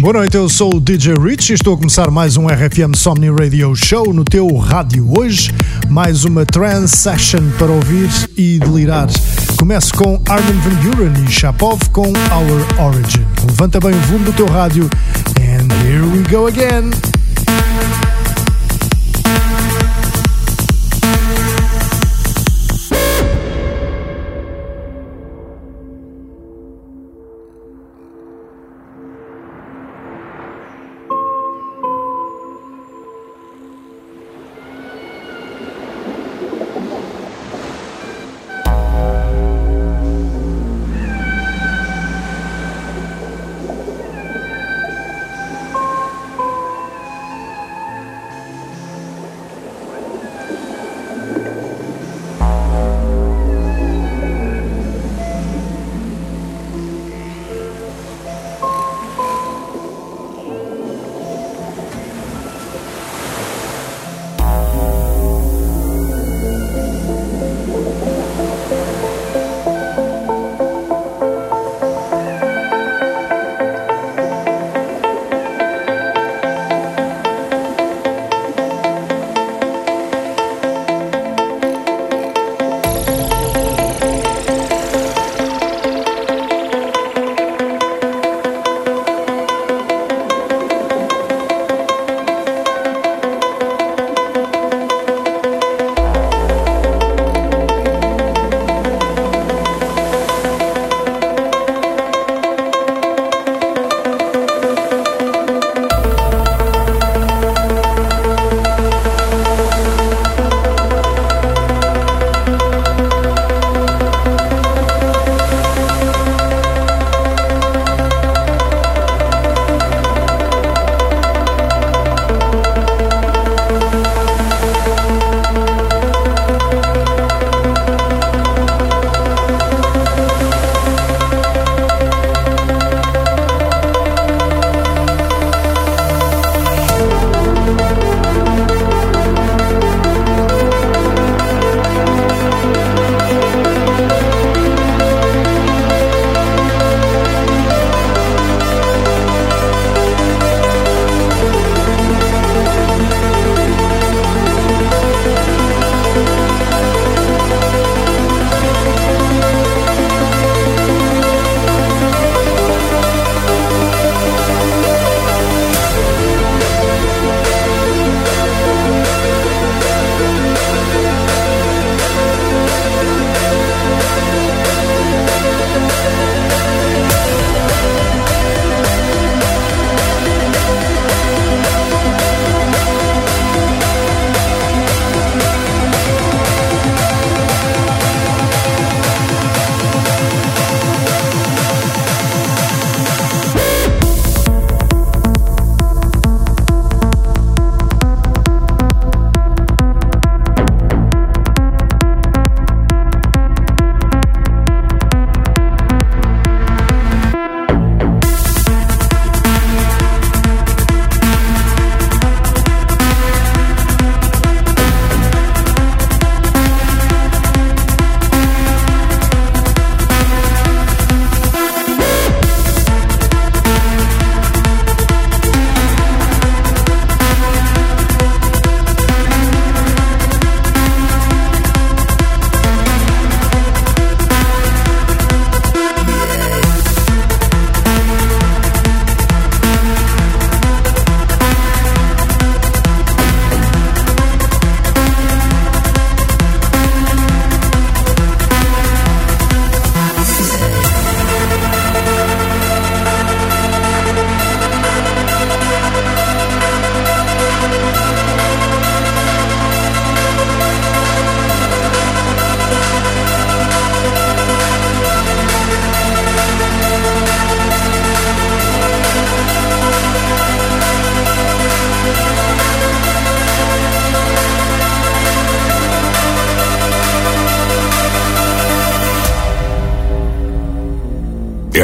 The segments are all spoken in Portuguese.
Boa noite, eu sou o DJ Rich e estou a começar mais um RFM Somni Radio Show no teu rádio. Hoje, mais uma trance session para ouvir e delirar. Começo com Armin Van Buren e Shapov com Our Origin. Levanta bem o volume do teu rádio and here we go again.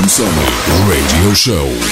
RFM Somni Radio Show.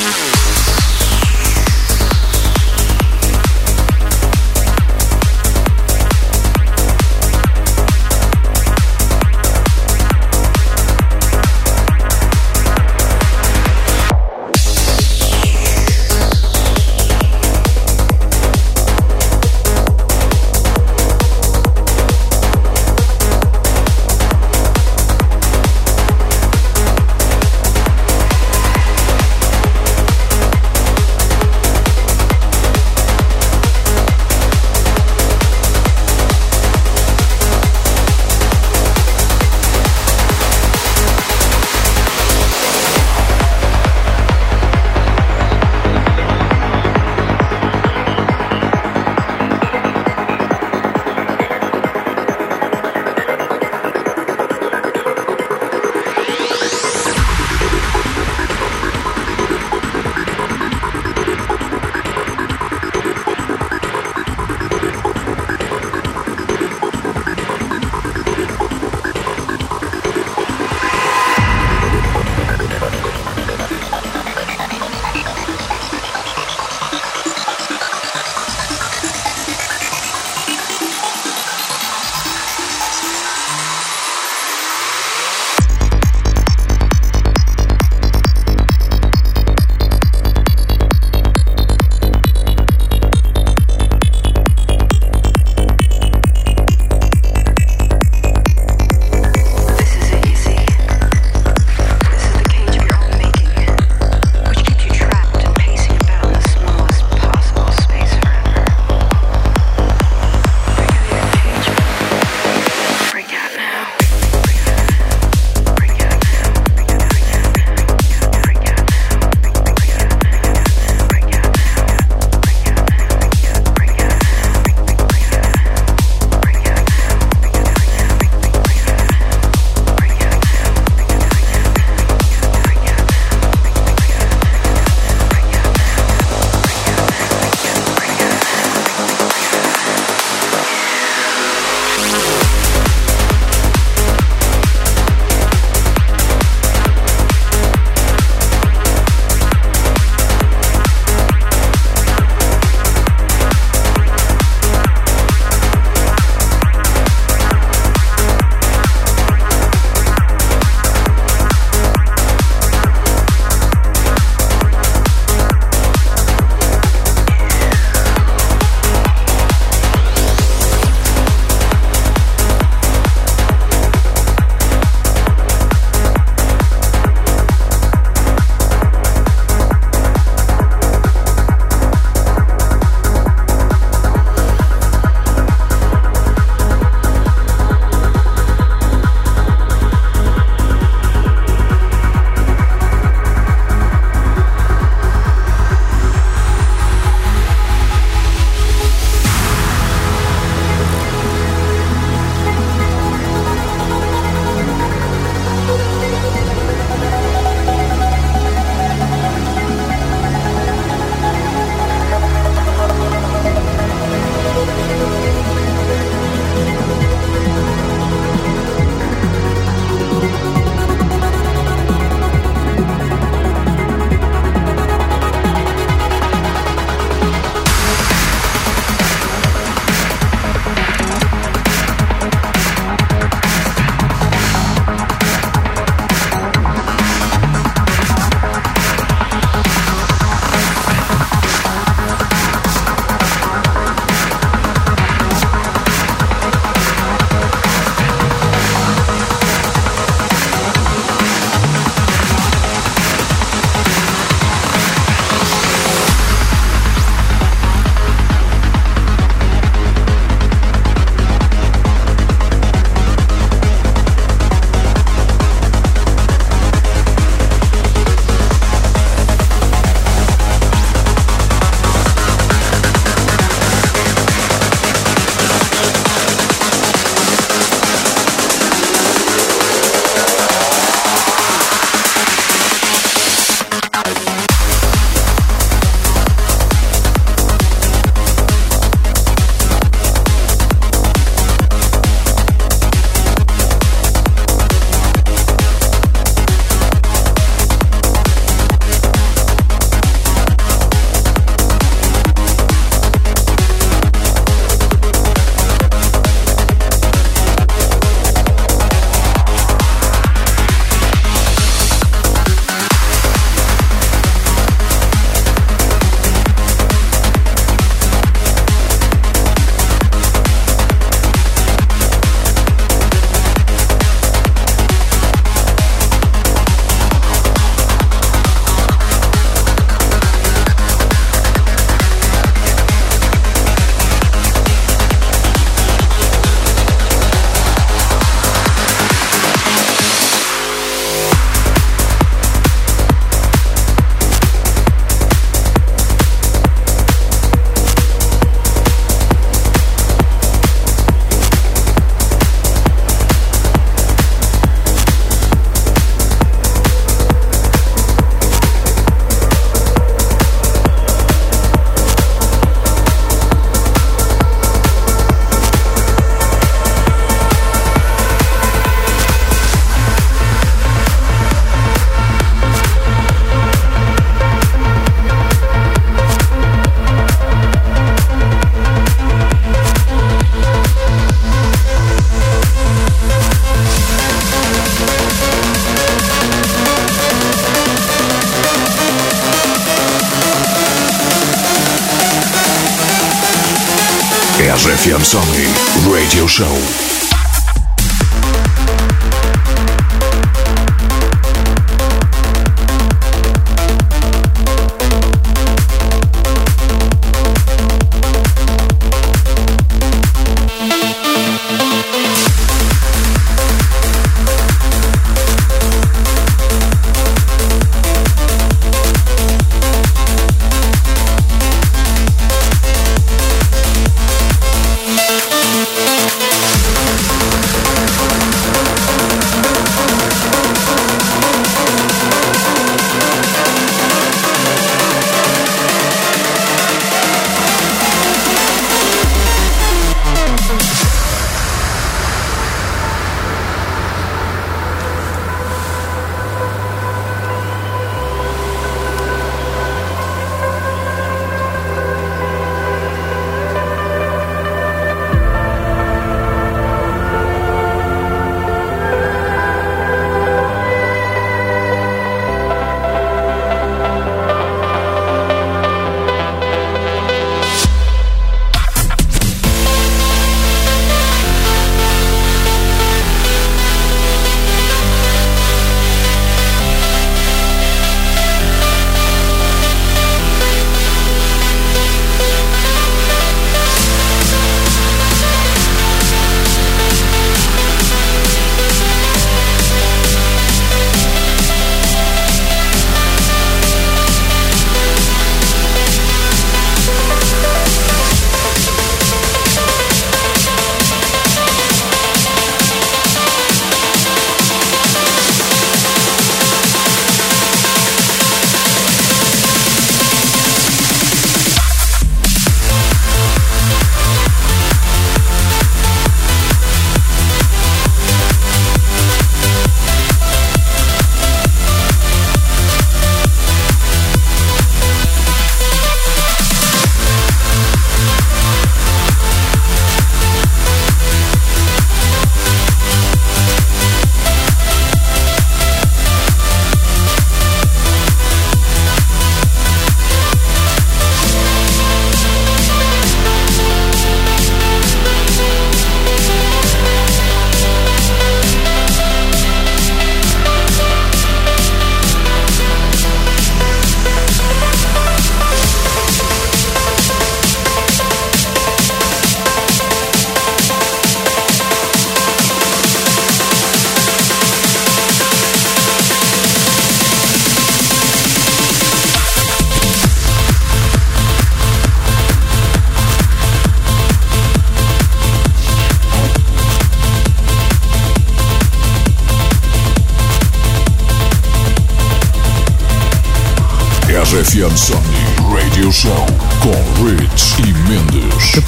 RFM Somni Radio Show.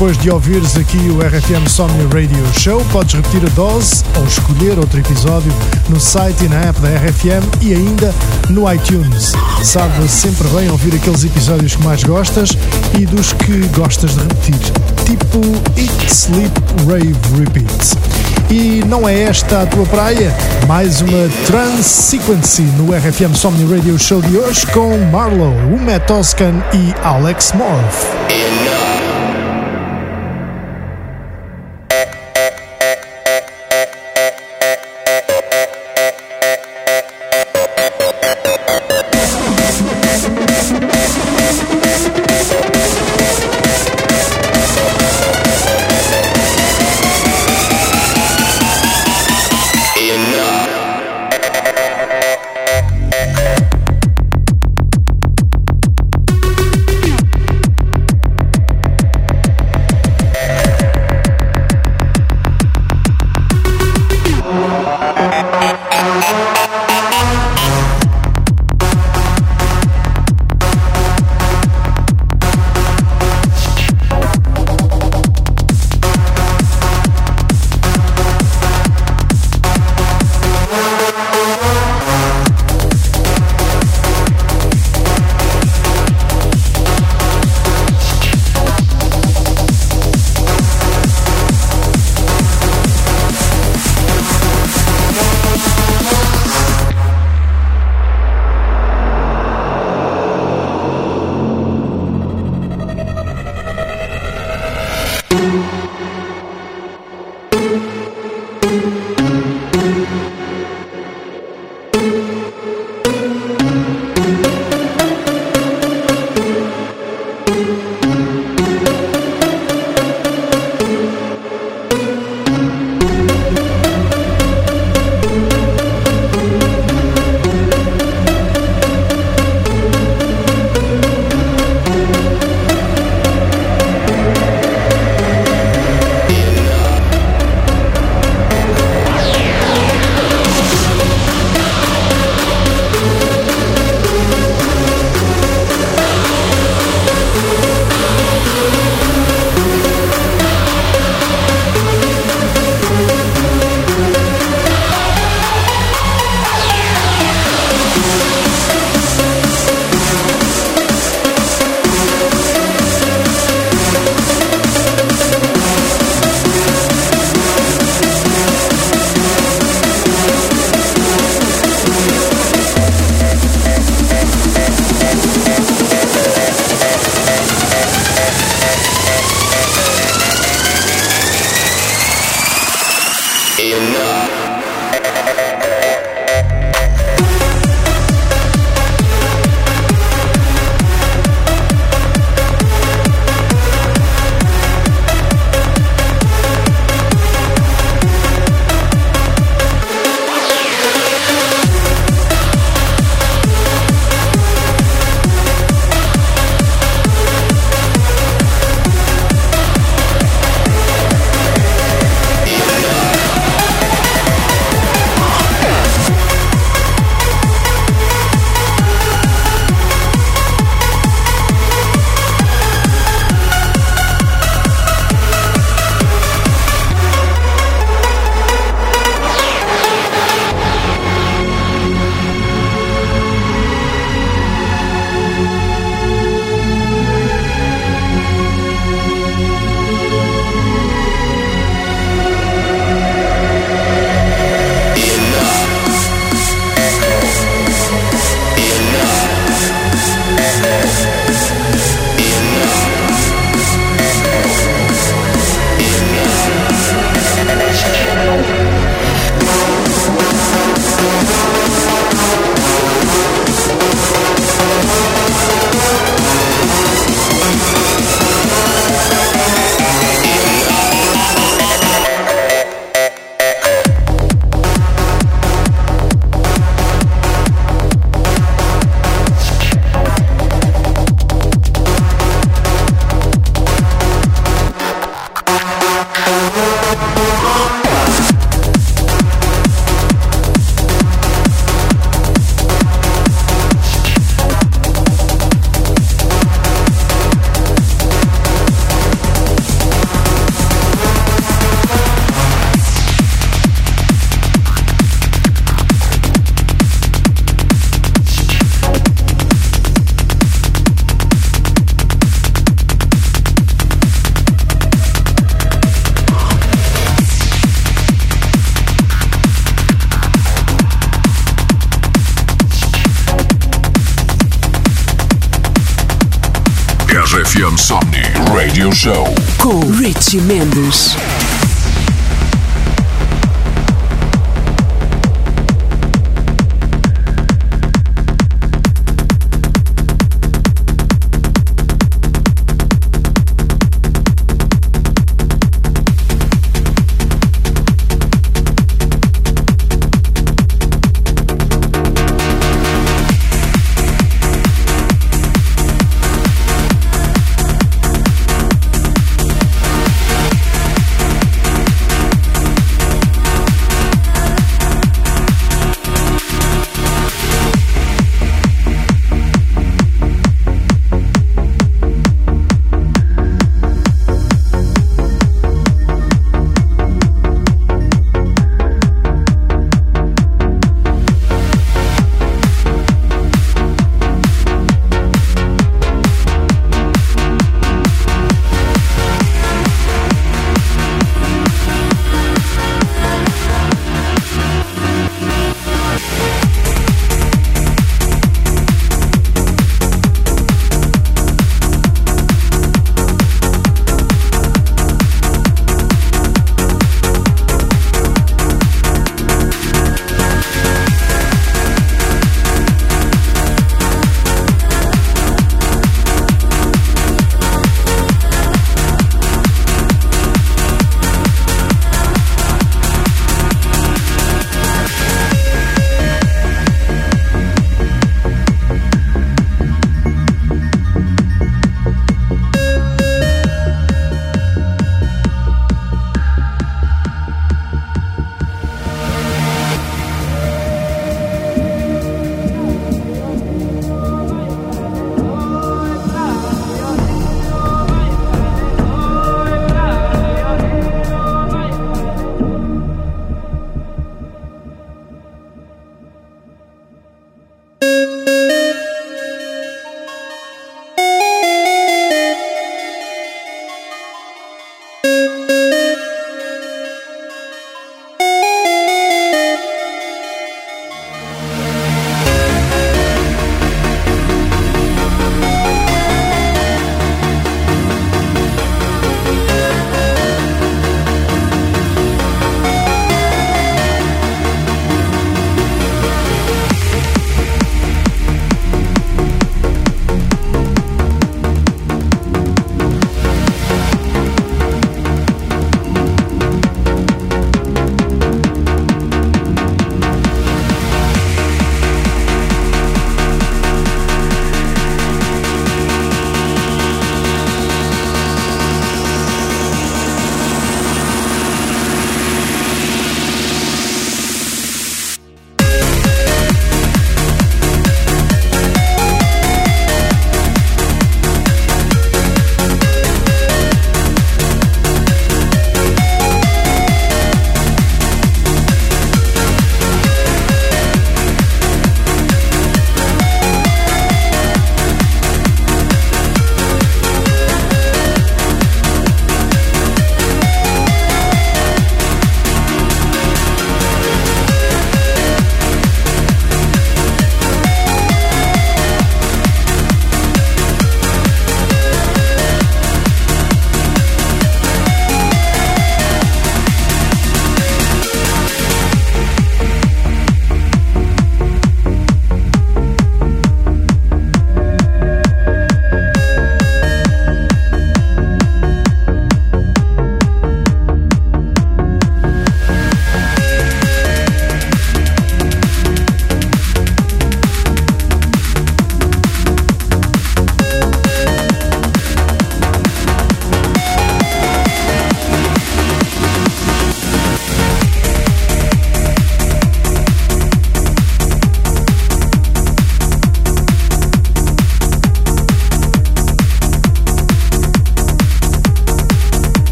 Depois de ouvires aqui o RFM Somni Radio Show, podes repetir a dose ou escolher outro episódio no site e na app da RFM e ainda no iTunes. Sabe sempre bem ouvir aqueles episódios que mais gostas e dos que gostas de repetir, tipo Eat, Sleep, Rave, Repeat. E não é esta a tua praia? Mais uma Trans Sequence no RFM Somni Radio Show de hoje com Marlow, Uma Toscan e Alex Morph.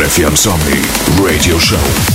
RFM Somni Radio Show.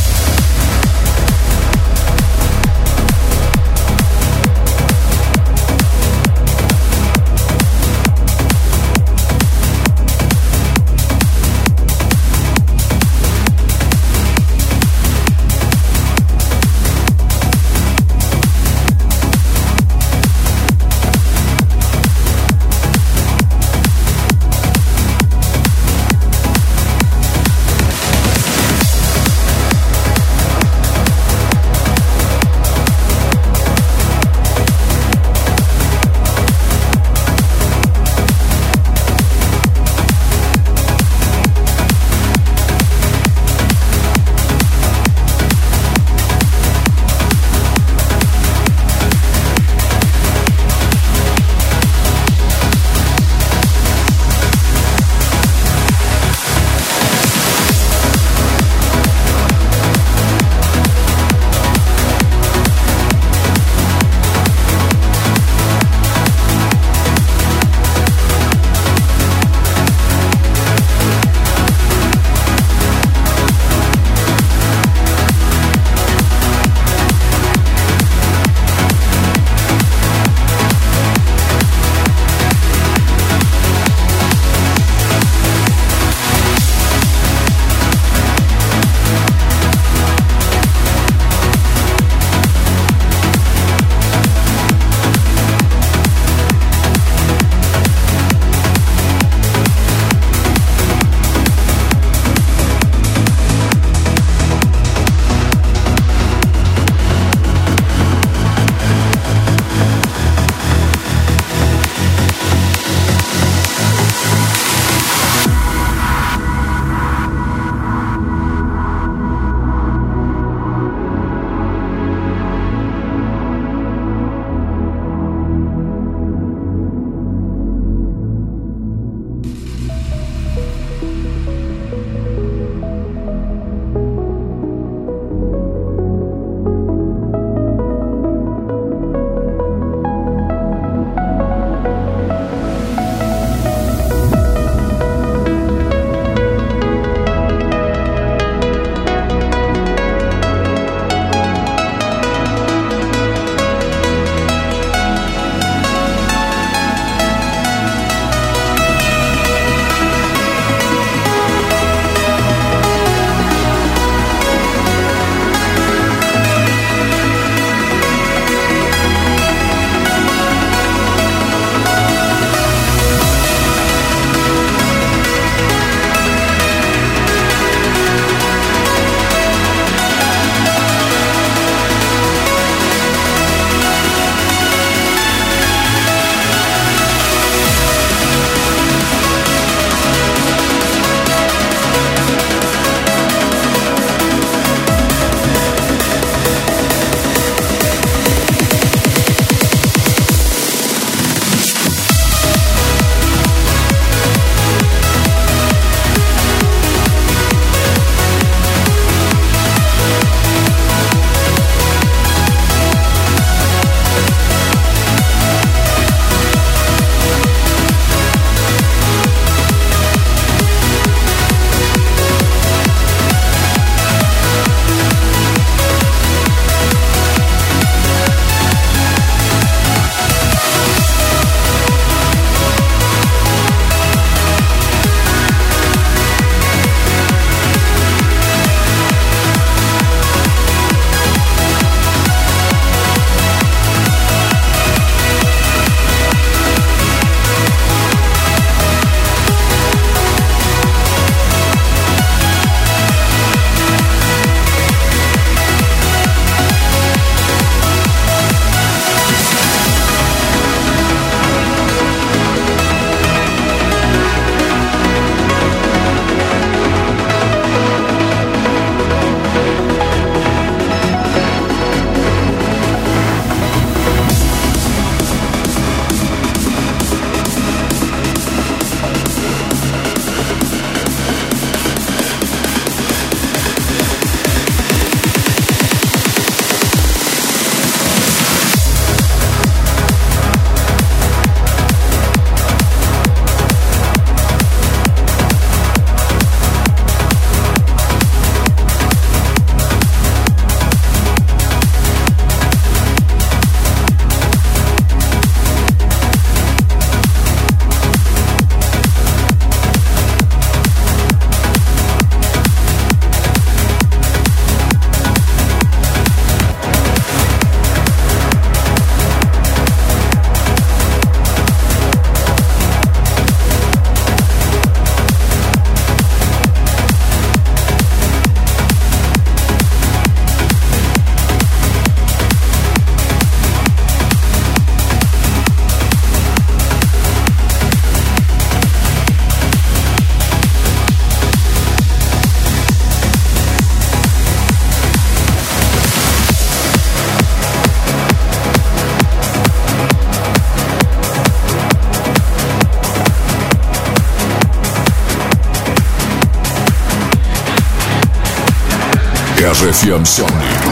RFM Somni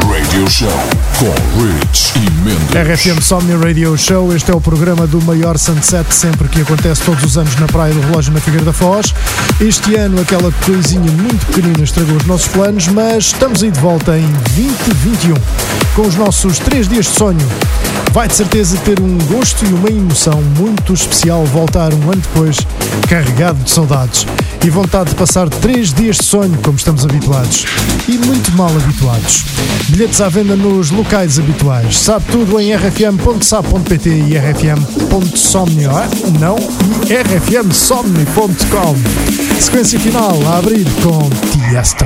Radio Show com Rich e Mendes. RFM Somni Radio Show, este é o programa do maior sunset sempre que acontece todos os anos na Praia do Relógio na Figueira da Foz. Este ano aquela coisinha muito pequenina estragou os nossos planos, mas estamos aí de volta em 2021 com os nossos três dias de sonho. Vai de certeza ter um gosto e uma emoção muito especial voltar um ano depois, carregado de saudades e vontade de passar três dias de sonho, como estamos habituados. E muito mal habituados. Bilhetes à venda nos locais habituais. Sabe tudo em rfm.sap.pt e rfm.somnio. Não, e rfmsomni.com. Sequência final a abrir com Tiesto.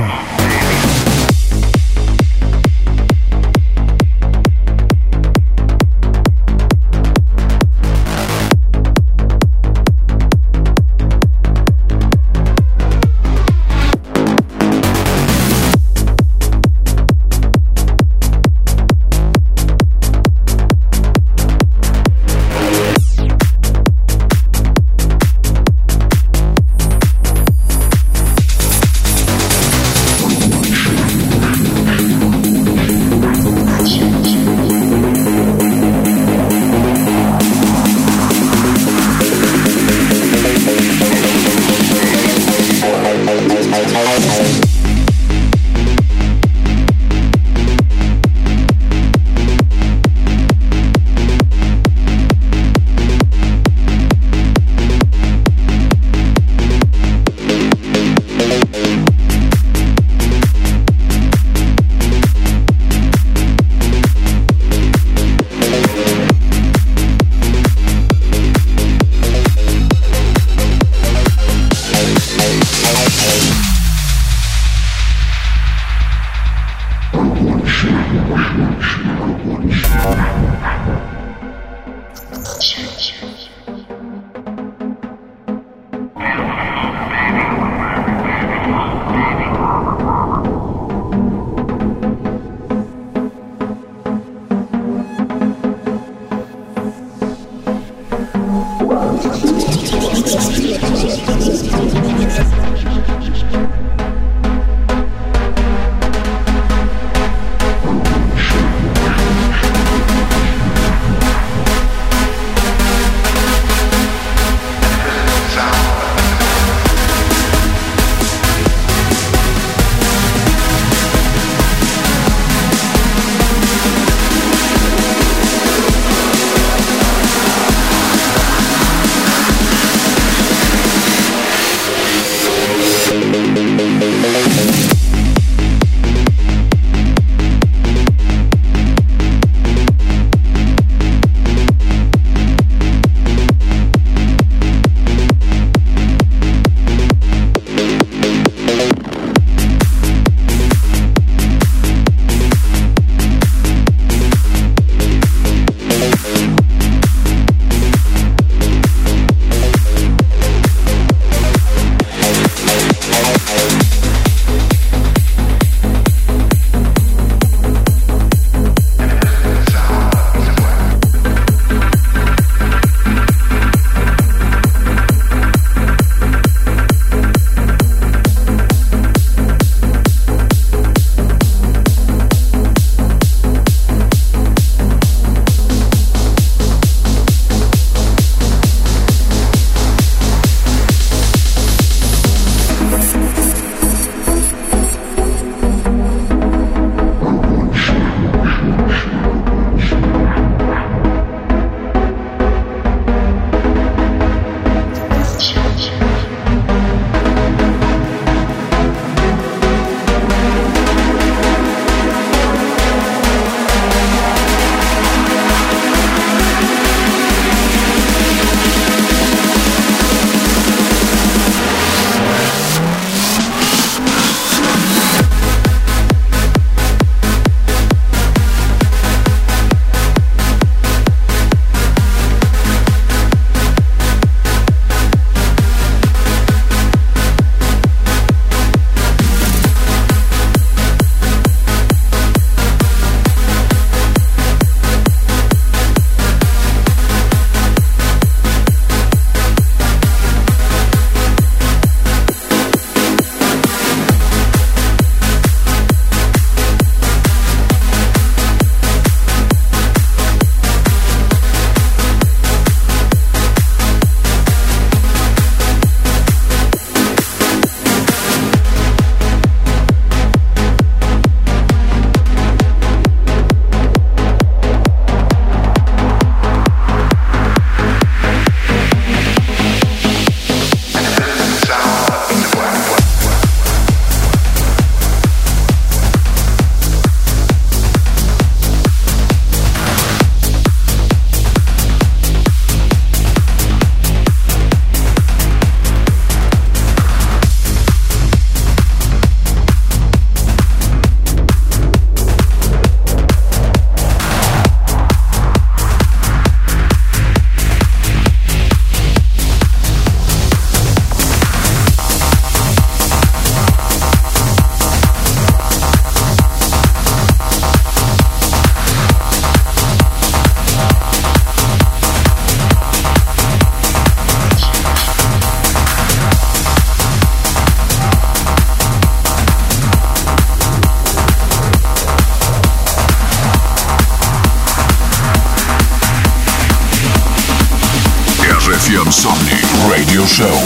Radio Show.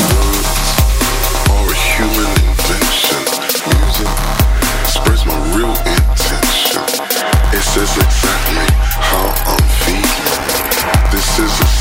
A human invention. Music express my real intention. It says exactly how I'm feeling. This is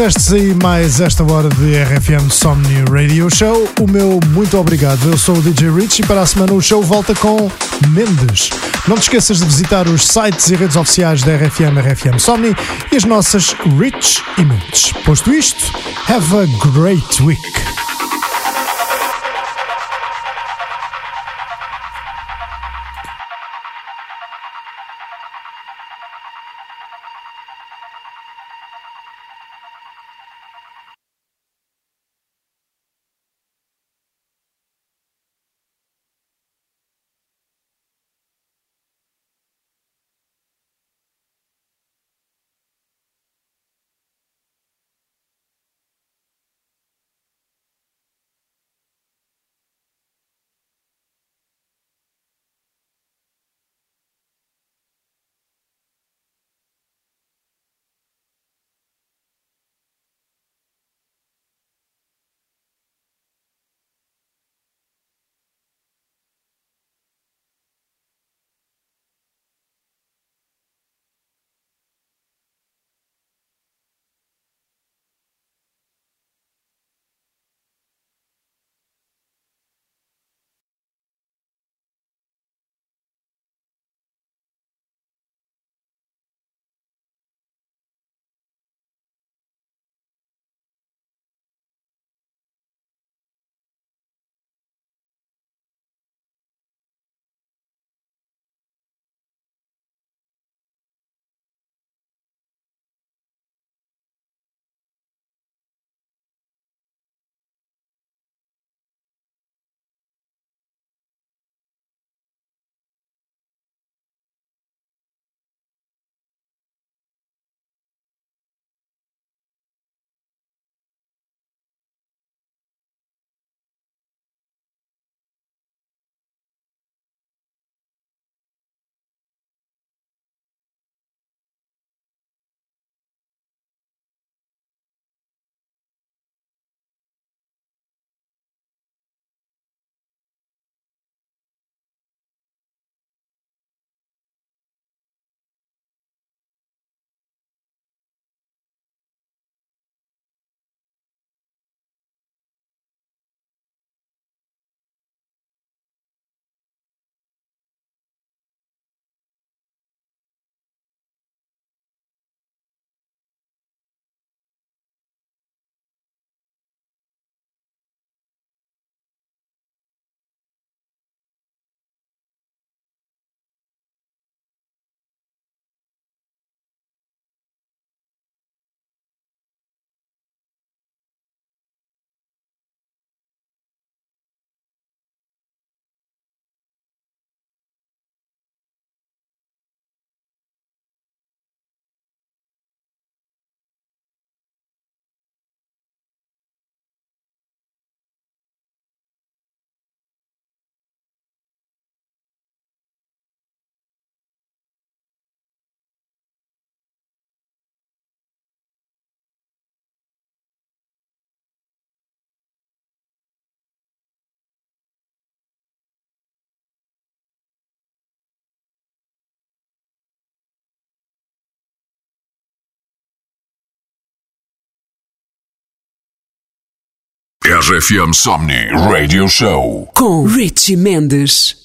Tivestes aí mais esta hora de RFM Somni Radio Show, o meu muito obrigado. Eu sou o DJ Rich e para a semana o show volta com Mendes. Não te esqueças de visitar os sites e redes oficiais da RFM, RFM Somni e as nossas Rich e Mendes. Posto isto, have a great week. RFM Somni Radio Show com Richie Mendes.